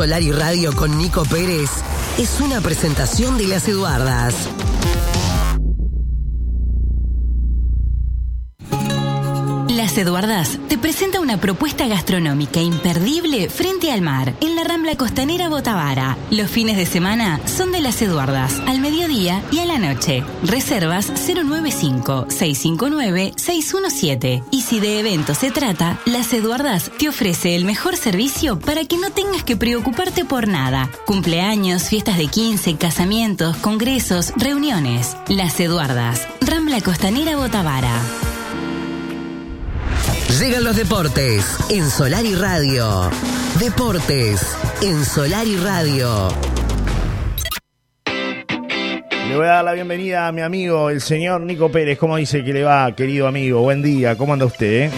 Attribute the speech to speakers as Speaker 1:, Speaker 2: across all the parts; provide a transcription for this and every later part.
Speaker 1: Solar y Radio con Nico Pérez es una presentación de las Eduardas.
Speaker 2: Eduardas te presenta una propuesta gastronómica imperdible frente al mar, en la Rambla Costanera Botavara. Los fines de semana son de Las Eduardas, al mediodía y a la noche. Reservas 095-659-617. Y si de eventos se trata, Las Eduardas te ofrece el mejor servicio para que no tengas que preocuparte por nada. Cumpleaños, fiestas de 15, casamientos, congresos, reuniones. Las Eduardas, Rambla Costanera Botavara.
Speaker 1: Llegan los deportes en Solar y Radio. Deportes en Solar y Radio.
Speaker 3: Le voy a dar la bienvenida a mi amigo, el señor Nico Pérez. ¿Cómo dice que le va, querido amigo? Buen día, ¿cómo anda usted? eh?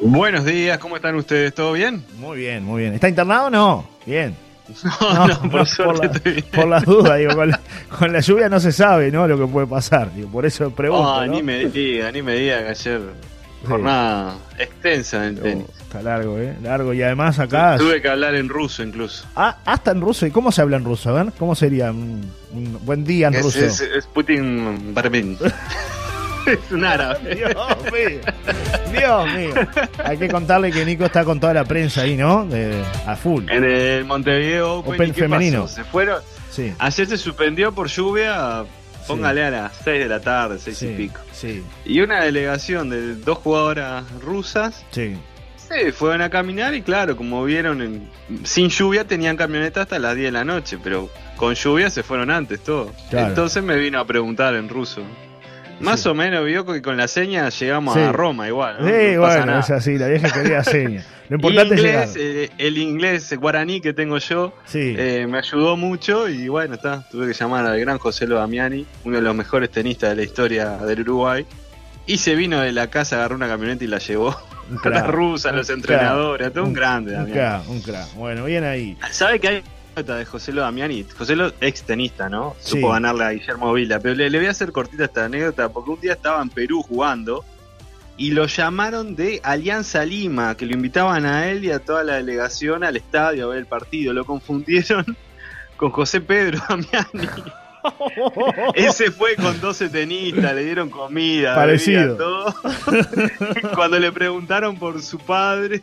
Speaker 4: Buenos días, ¿cómo están ustedes? ¿Todo bien?
Speaker 3: Muy bien, muy bien. ¿Está internado o no? Bien.
Speaker 4: No, no, por, suerte
Speaker 3: la-
Speaker 4: estoy bien.
Speaker 3: por las dudas, digo, con la, con la lluvia no se sabe, ¿no? Lo que puede pasar. Digo, por eso pregunto.
Speaker 4: Ah,
Speaker 3: ¿no?
Speaker 4: ni me diga, ni me diga que ayer jornada extensa en el tenis.
Speaker 3: Oh, está largo, ¿eh? Largo. Y además acá.
Speaker 4: Tuve que hablar en ruso incluso.
Speaker 3: Ah, hasta en ruso. ¿Y cómo se habla en ruso? A ver, ¿cómo sería un, un buen día en
Speaker 4: Es,
Speaker 3: ruso?
Speaker 4: es, es Putin Barbin. es un árabe.
Speaker 3: Dios mío, Dios mío. Hay que contarle que Nico está con toda la prensa ahí, ¿no? De- a full.
Speaker 4: En el Montevideo Open,
Speaker 3: Open
Speaker 4: ¿y qué
Speaker 3: femenino.
Speaker 4: pasó? Se fueron.
Speaker 3: Sí.
Speaker 4: Ayer se suspendió por lluvia. Póngale a las 6 de la tarde, 6
Speaker 3: Sí,
Speaker 4: y pico.
Speaker 3: sí,
Speaker 4: Y una delegación de dos jugadoras rusas
Speaker 3: sí.
Speaker 4: Sí, fueron a caminar y claro, como vieron, en- sin lluvia tenían camioneta hasta las 10 de la noche, pero con lluvia se fueron antes todo.
Speaker 3: Claro.
Speaker 4: Entonces me vino a preguntar en ruso. Más
Speaker 3: Sí.
Speaker 4: o menos vio que con la seña llegamos
Speaker 3: Sí.
Speaker 4: a Roma igual. ¿no?
Speaker 3: Sí,
Speaker 4: No pasa
Speaker 3: bueno,
Speaker 4: nada.
Speaker 3: es así, la vieja quería seña. Lo importante es llegar.
Speaker 4: inglés, eh, el inglés guaraní que tengo yo
Speaker 3: Sí.
Speaker 4: eh, me ayudó mucho y bueno, está, tuve que llamar al gran José Damiani, uno de los mejores tenistas de la historia del Uruguay. Y se vino de la casa, agarró una camioneta y la llevó
Speaker 3: Un
Speaker 4: a la rusa, a
Speaker 3: un
Speaker 4: los entrenadores, a todo un, grande.
Speaker 3: Un
Speaker 4: Damiani.
Speaker 3: crack, un crack. Bueno, bien ahí.
Speaker 4: ¿Sabe que hay de José Lo Damiani? José Lo, ex tenista, ¿no?
Speaker 3: Sí.
Speaker 4: Supo ganarle a Guillermo Vila. Pero le, le voy a hacer cortita esta anécdota porque un día estaba en Perú jugando y lo llamaron de Alianza Lima, que lo invitaban a él y a toda la delegación al estadio a ver el partido. Lo confundieron con José Pedro Damiani. Ese fue con 12 tenistas, le dieron comida,
Speaker 3: Parecido.
Speaker 4: bebida, todo. Cuando le preguntaron por su padre,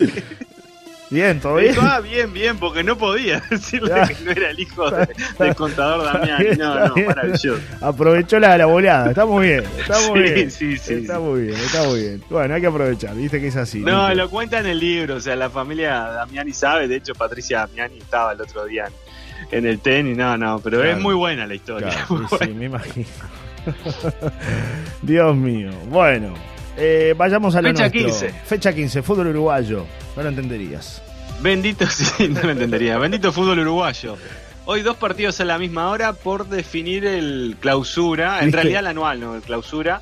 Speaker 3: Bien, todo
Speaker 4: me
Speaker 3: bien.
Speaker 4: ah, bien, bien, porque no podía decirle
Speaker 3: Ah.
Speaker 4: que no era el hijo de- del contador Damián. No, no, maravilloso.
Speaker 3: Aprovechó la, la boleada. Está muy bien. Está muy
Speaker 4: Sí,
Speaker 3: bien.
Speaker 4: sí, sí,
Speaker 3: Está muy bien, está muy bien. Bueno, hay que aprovechar. Viste que es así.
Speaker 4: No, lo cuenta en el libro, o sea, la familia Damiani sabe, de hecho Patricia Damiani estaba el otro día en, en el tenis, no, no, pero
Speaker 3: Claro.
Speaker 4: es muy buena la historia.
Speaker 3: Claro, sí, sí,
Speaker 4: buena.
Speaker 3: me imagino. Dios mío. Bueno, eh, vayamos a lo
Speaker 4: Fecha
Speaker 3: nuestro.
Speaker 4: 15.
Speaker 3: Fecha 15, fútbol uruguayo. No lo entenderías.
Speaker 4: Bendito, sí, no lo entendería. Bendito fútbol uruguayo. Hoy dos partidos a la misma hora por definir el clausura, en
Speaker 3: ¿Viste?
Speaker 4: realidad el anual, no el clausura,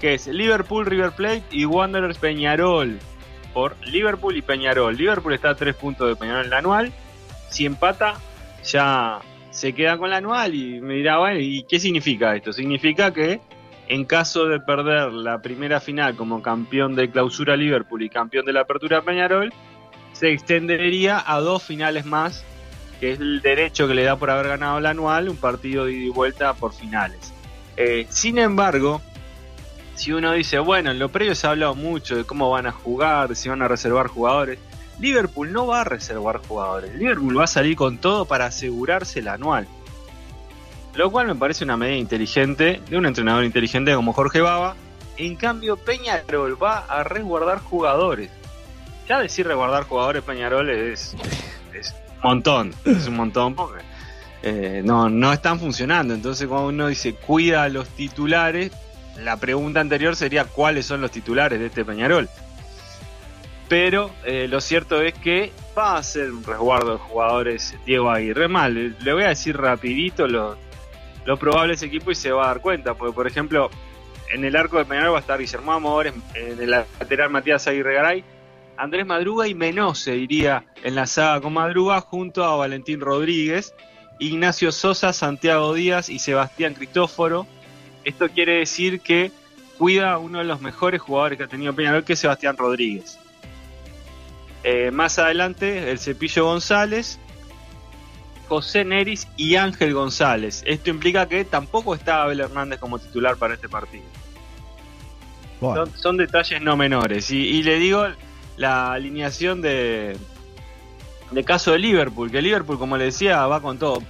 Speaker 4: que es Liverpool, River Plate y Wanderers Peñarol. Por Liverpool y Peñarol. Liverpool está a tres puntos de Peñarol en el anual. Si empata, ya se queda con la anual y me dirá, bueno, ¿y qué significa esto? Significa que en caso de perder la primera final como campeón de clausura Liverpool y campeón de la apertura Peñarol, se extendería a dos finales más, que es el derecho que le da por haber ganado el anual, un partido de ida y vuelta por finales. Eh, sin embargo, si uno dice, bueno, en lo previo se ha hablado mucho de cómo van a jugar, si van a reservar jugadores, Liverpool no va a reservar jugadores, Liverpool va a salir con todo para asegurarse el anual. Lo cual me parece una medida inteligente de un entrenador inteligente como Jorge Baba. En cambio, Peñarol va a resguardar jugadores. Ya decir resguardar jugadores Peñarol es, es un montón, es un montón porque eh, no, no están funcionando. Entonces cuando uno dice cuida a los titulares, la pregunta anterior sería cuáles son los titulares de este Peñarol. Pero eh, lo cierto es que va a ser un resguardo de jugadores Diego Aguirre. Mal, le- voy a decir rapidito lo, lo probable ese equipo y se va a dar cuenta. Porque por ejemplo, en el arco de Peñarol va a estar Guillermo Amores, en el lateral Matías Aguirre Garay, Andrés Madruga y Menose iría en la saga con Madruga junto a Valentín Rodríguez, Ignacio Sosa, Santiago Díaz y Sebastián Cristóforo. Esto quiere decir que cuida a uno de los mejores jugadores que ha tenido Peñarol, que es Sebastián Rodríguez. Eh, más adelante, el Cepillo González, José Neris y Ángel González. Esto implica que tampoco está Abel Hernández como titular para este partido.
Speaker 3: Bueno,
Speaker 4: Son, son detalles no menores. Y, y le digo la alineación de, de caso de Liverpool, que Liverpool, como le decía, va con todo.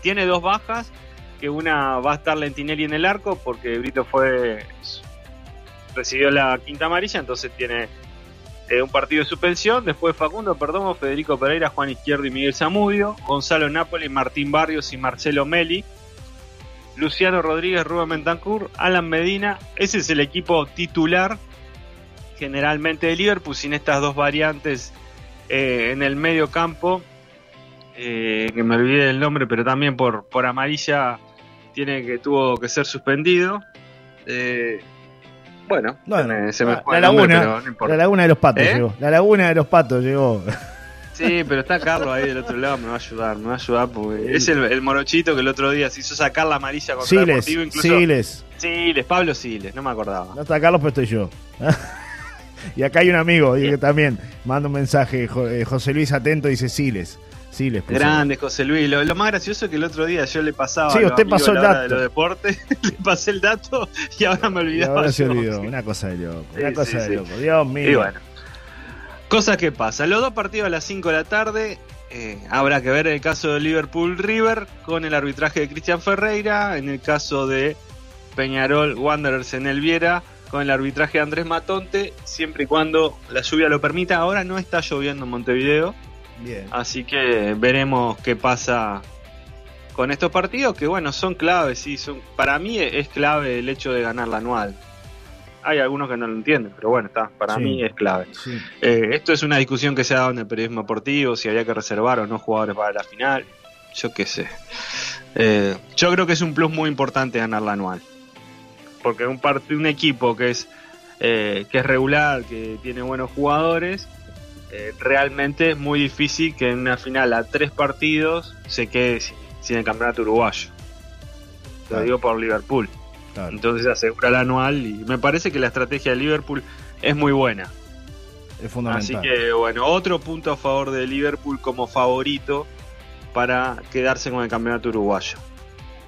Speaker 4: Tiene dos bajas, que una va a estar Lentinelli en el arco, porque Brito fue recibió la quinta amarilla, entonces tiene eh, un partido de suspensión. Después Facundo Perdomo, Federico Pereira, Juan Izquierdo y Miguel Zamudio. Gonzalo Napoli, Martín Barrios y Marcelo Meli. Luciano Rodríguez, Rubén Bentancur, Alan Medina. Ese es el equipo titular generalmente de Liverpool, sin estas dos variantes eh, en el medio campo. eh, que me olvidé del nombre, pero también por, por amarilla tiene que tuvo que ser suspendido. Bueno, se me- se me
Speaker 3: la,
Speaker 4: fue
Speaker 3: la
Speaker 4: el nombre,
Speaker 3: laguna,
Speaker 4: pero no importa.
Speaker 3: la laguna de los patos
Speaker 4: ¿Eh?
Speaker 3: llegó. La laguna de los patos llegó.
Speaker 4: Sí, pero está Carlos ahí del otro lado, me va a ayudar, me va a ayudar porque es el, el morochito que el otro día se hizo sacar la amarilla contra
Speaker 3: Siles,
Speaker 4: Deportivo, incluso
Speaker 3: Siles.
Speaker 4: Siles, Pablo Siles, no me acordaba.
Speaker 3: No está Carlos, pero estoy yo. y acá hay un amigo que también manda un mensaje. Eh, José Luis Atento dice Siles. Siles. puso.
Speaker 4: Grande José Luis, lo, lo más gracioso es que el otro día yo le pasaba
Speaker 3: Sí, usted pasó el dato.
Speaker 4: de los deportes, le pasé el dato y ahora me
Speaker 3: Y
Speaker 4: olvidaba.
Speaker 3: ahora se olvidó. Una cosa de loco.
Speaker 4: Sí,
Speaker 3: Una cosa
Speaker 4: sí,
Speaker 3: de
Speaker 4: sí.
Speaker 3: loco. Dios mío.
Speaker 4: Y bueno, cosas que pasan. Los dos partidos a las 5 de la tarde. eh, habrá que ver el caso de Liverpool River con el arbitraje de Cristian Ferreira. En el caso de Peñarol Wanderers en el Viera con el arbitraje de Andrés Matonte. Siempre y cuando la lluvia lo permita. Ahora no está lloviendo en Montevideo.
Speaker 3: Bien.
Speaker 4: Así que veremos qué pasa con estos partidos que bueno, son claves, sí, son para mí es clave el hecho de ganar la anual. Hay algunos que no lo entienden, pero bueno, está, para
Speaker 3: Sí.
Speaker 4: mí es clave.
Speaker 3: Sí.
Speaker 4: Eh, esto es una discusión que se ha dado en el periodismo deportivo, si había que reservar o no jugadores para la final, yo qué sé. Eh, yo creo que es un plus muy importante ganar la anual. Porque un, un equipo que es, eh, que es regular, que tiene buenos jugadores, eh, realmente es muy difícil que en una final a tres partidos se quede sin, sin el campeonato uruguayo. Lo
Speaker 3: Claro.
Speaker 4: digo por Liverpool.
Speaker 3: Claro.
Speaker 4: Entonces asegura la anual y me parece que la estrategia de Liverpool es muy buena.
Speaker 3: Es fundamental.
Speaker 4: Así que bueno, otro punto a favor de Liverpool como favorito para quedarse con el campeonato uruguayo.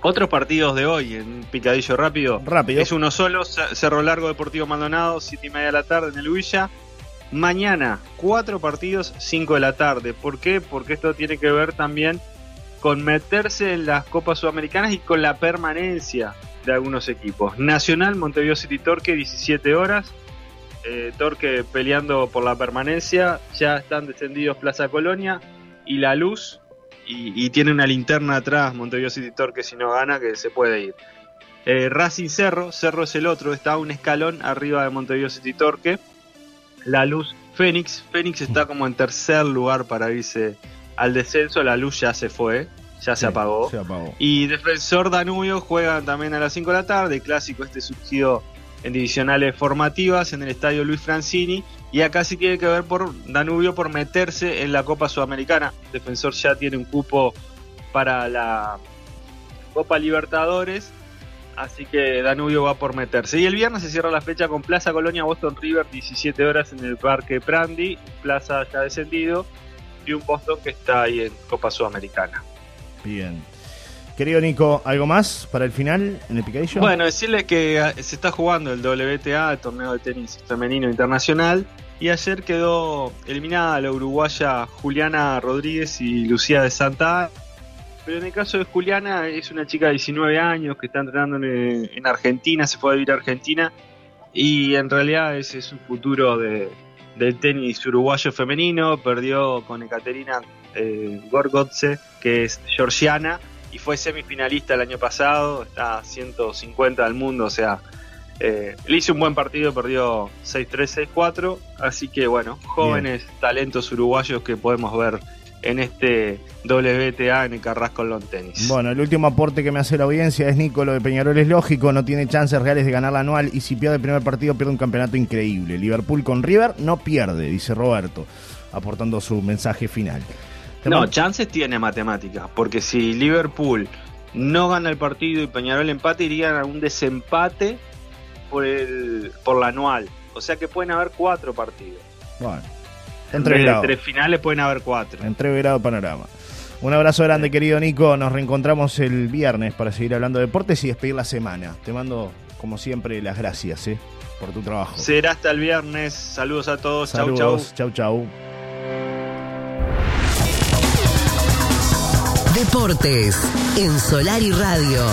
Speaker 4: Otros partidos de hoy en picadillo rápido.
Speaker 3: Rápido.
Speaker 4: Es uno solo, Cerro Largo Deportivo Maldonado, 7 y media de la tarde en el Villa. Mañana, cuatro partidos, 5 de la tarde. ¿Por qué? Porque esto tiene que ver también con meterse en las Copas Sudamericanas y con la permanencia de algunos equipos. Nacional, Montevideo City Torque, 17 horas. Eh, Torque peleando por la permanencia. Ya están descendidos Plaza Colonia y La Luz. Y, tiene una linterna atrás, Montevideo City Torque, si no gana, que se puede ir. Eh, Racing Cerro, Cerro es el otro, está un escalón arriba de Montevideo City Torque. La Luz Fénix, Fénix está como en tercer lugar para irse al descenso, la Luz ya se fue, ya
Speaker 3: Sí,
Speaker 4: se apagó.
Speaker 3: Se apagó.
Speaker 4: Y Defensor Danubio juegan también a las 5 de la tarde. El clásico este surgido en divisionales formativas en el estadio Luis Francini. Y acá sí tiene que ver por Danubio por meterse en la Copa Sudamericana. Defensor ya tiene un cupo para la Copa Libertadores. Así que Danubio va por meterse. Y el viernes se cierra la fecha con Plaza Colonia Boston River, 17 horas en el Parque Prandi. Plaza ya descendido. Y un Boston que está ahí en Copa Sudamericana.
Speaker 3: Bien. Querido Nico, ¿algo más para el final en el picadillo?
Speaker 4: Bueno, decirles que ah, se está jugando el WTA, el torneo de tenis femenino internacional, y ayer quedó eliminada la uruguaya Juliana Rodríguez y Lucía de Santa. Pero en el caso de Juliana, es una chica de 19 años que está entrenando en, en Argentina, se fue a vivir a Argentina, y en realidad ese es un futuro de, del tenis uruguayo femenino. Perdió con Ekaterina eh, Gorgotze, que es georgiana, y fue semifinalista el año pasado, está a 150 del mundo, o sea, eh, le hizo un buen partido, perdió 6-3, 6-4, así que bueno, jóvenes talentos uruguayos que podemos ver en este WTA en el Carrasco Long Tennis.
Speaker 3: Bueno, el último aporte que me hace la audiencia es Nico, lo de Peñarol es lógico, no tiene chances reales de ganar la anual y si pierde el primer partido pierde un campeonato increíble. Liverpool con River no pierde, dice Roberto, aportando su mensaje final.
Speaker 4: No, chances tiene matemáticas, porque si Liverpool no gana el partido y Peñarol empate, irían a un desempate por, el, por la anual. O sea que pueden haber cuatro partidos.
Speaker 3: bueno,
Speaker 4: En vez de
Speaker 3: entreverado,
Speaker 4: tres finales pueden haber cuatro.
Speaker 3: entreverado panorama. Un abrazo grande, querido Nico. Nos reencontramos el viernes para seguir hablando de deportes y despedir la semana. Te mando, como siempre, las gracias ¿eh? por tu trabajo.
Speaker 4: Será hasta el viernes. Saludos a todos. Chau, chau.
Speaker 3: Saludos. Chau, chau.
Speaker 1: Deportes en Solar y Radio.